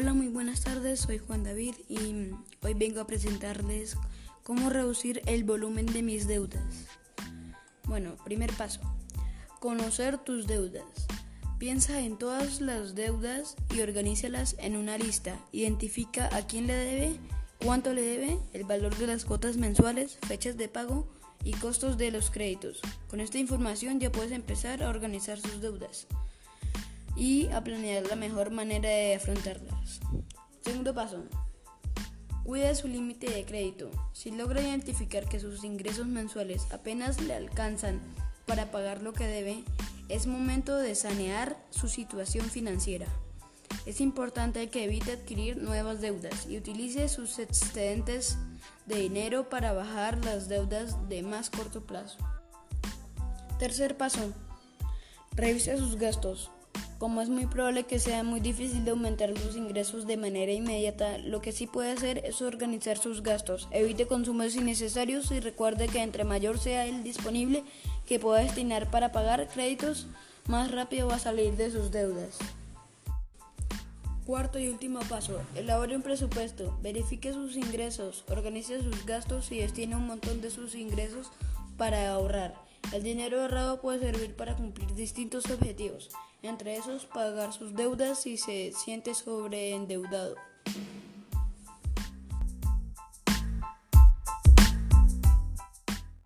Hola, muy buenas tardes, soy Juan David y hoy vengo a presentarles cómo reducir el volumen de mis deudas. Bueno, primer paso, conocer tus deudas. Piensa en todas las deudas y organízalas en una lista. Identifica a quién le debe, cuánto le debe, el valor de las cuotas mensuales, fechas de pago y costos de los créditos. Con esta información ya puedes empezar a organizar sus deudas y a planear la mejor manera de afrontarlas. Segundo paso. Cuida su límite de crédito. Si logra identificar que sus ingresos mensuales apenas le alcanzan para pagar lo que debe, es momento de sanear su situación financiera. Es importante que evite adquirir nuevas deudas y utilice sus excedentes de dinero para bajar las deudas de más corto plazo. Tercer paso. Revise sus gastos. Como es muy probable que sea muy difícil de aumentar sus ingresos de manera inmediata, lo que sí puede hacer es organizar sus gastos. Evite consumos innecesarios y recuerde que entre mayor sea el disponible que pueda destinar para pagar créditos, más rápido va a salir de sus deudas. Cuarto y último paso, elabore un presupuesto, verifique sus ingresos, organice sus gastos y destine un montón de sus ingresos para ahorrar. El dinero ahorrado puede servir para cumplir distintos objetivos, entre esos pagar sus deudas si se siente sobreendeudado.